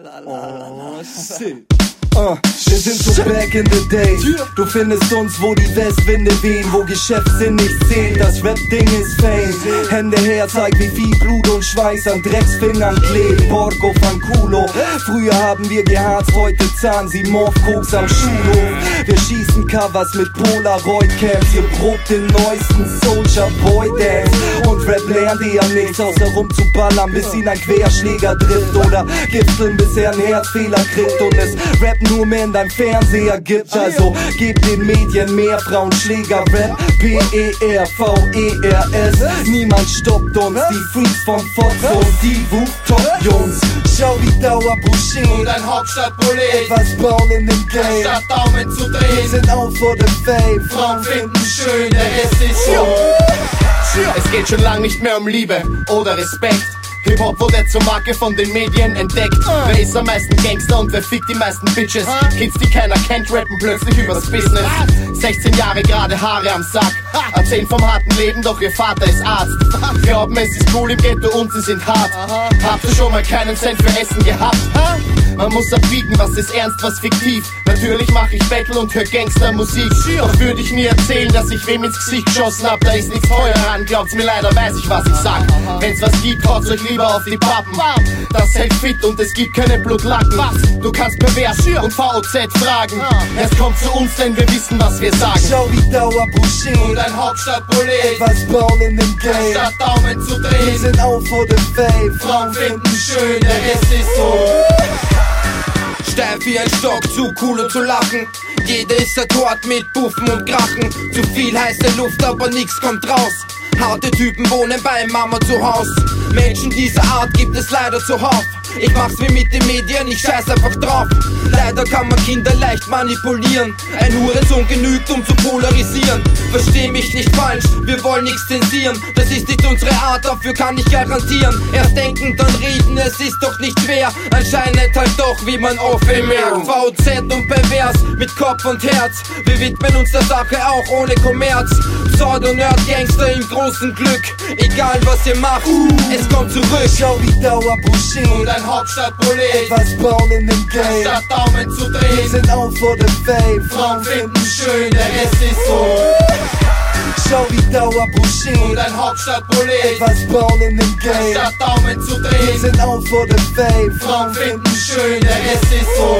la la la la. Oh, shit. Uh, wir sind so back in the day. Du findest uns, wo die Westwinde wehen, wo Geschäftssinn nicht zählt. Das Rap-Ding ist Fame. Hände her, zeig wie viel Blut und Schweiß an Drecksfingern klebt. Porco van Culo. Früher haben wir geharzt, heute zahlen sie Morphkoks am Schulhof. Wir schießen Covers mit Polaroid-Cams. Ihr probt den neuesten Soldier Boy Dance. Und Rap lernt ihr nichts, außer rumzuballern, bis ihn ein Querschläger trifft. Oder gipfeln, bis er einen Herzfehler kriegt. Und es Rap nur mehr in deinem Fernseher gibt. Also gib den Medien mehr Frauenschläger, Rap, P-E-R-V-E-R-S. Niemand stoppt uns, die Freaks vom Fotzo und die Wu-Top-Jungs. Schau wie Dauer Boucher und ein Hauptstadtprolet. Was bauen in dem Game. Statt Daumen zu Wir drehen. sind out for the fame. Frauen finden schön, der Rest ist so. Es geht schon lang nicht mehr um Liebe oder Respekt. Hip-Hop wurde zur Marke von den Medien entdeckt. Wer ist am meisten Gangster und wer fickt die meisten Bitches? Kids, die keiner kennt, rappen plötzlich übers Business. 16 Jahre gerade Haare am Sack. Erzählen vom harten Leben, doch ihr Vater ist Arzt. Glauben, es ist cool im Ghetto und sie sind hart. Habt ihr schon mal keinen Cent für Essen gehabt? Man muss abwiegen, was ist ernst, was fiktiv. Natürlich mach ich Battle und hör Gangstermusik. Doch würde ich nie erzählen, dass ich wem ins Gesicht geschossen hab. Da ist nichts teuer ran, glaubt's mir leider, weiß ich, was ich sag. Wenn's was gibt, haut's euch lieber auf die Pappen. Das hält fit und es gibt keine Blutlacken. Du kannst pervers und VOZ fragen. Es kommt zu uns, denn wir wissen, was wir sagen. Schau wie Dauer Boucher Und ein Hauptstadtprolet, Was bauen in dem Game. statt Daumen zu Wir drehen. sind out for the fame. Frauen finden schön, der Rest ist so. Steif wie ein Stock, zu cool um zu lachen. Jeder ist er dort mit Buffen und Krachen. Zu viel heiße Luft, aber nix kommt raus. Harte Typen wohnen bei Mama zu Haus. Menschen dieser Art gibt es leider zuhauf. Ich mach's wie mit den Medien, ich scheiß einfach drauf. Leider kann man Kinder leicht manipulieren. Ein Hurensohn genügt, um zu polarisieren. Versteh mich nicht falsch, wir wollen nichts zensieren. Das ist nicht unsere Art, dafür kann ich garantieren. Erst denken, dann reden, es ist doch nicht schwer. Anscheinend halt doch, wie man oft bemerkt. VZ und pervers, mit Kopf und Herz. Wir widmen uns der Sache auch ohne Kommerz. Pseudo-Nerd-Gangster im großen Glück. Egal was ihr macht, es kommt zurück. Schau wie Dauer Boucher Und ein Hauptstadtprolet, Was bauen in dem Game. statt Daumen zu Wir drehen. sind out for the fame. Frauen finden schön, der Rest ist so. Schau wie Dauer Boucher Und ein Hauptstadtprolet, Was bauen in dem Game. statt Daumen zu Wir drehen. sind out for the fame. Frauen finden schön, der Rest ist so.